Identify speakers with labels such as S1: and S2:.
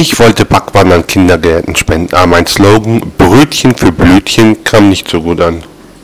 S1: Ich wollte Backwaren an Kindergärten spenden, aber mein Slogan "Brötchen für Blötchen" kam nicht so gut an.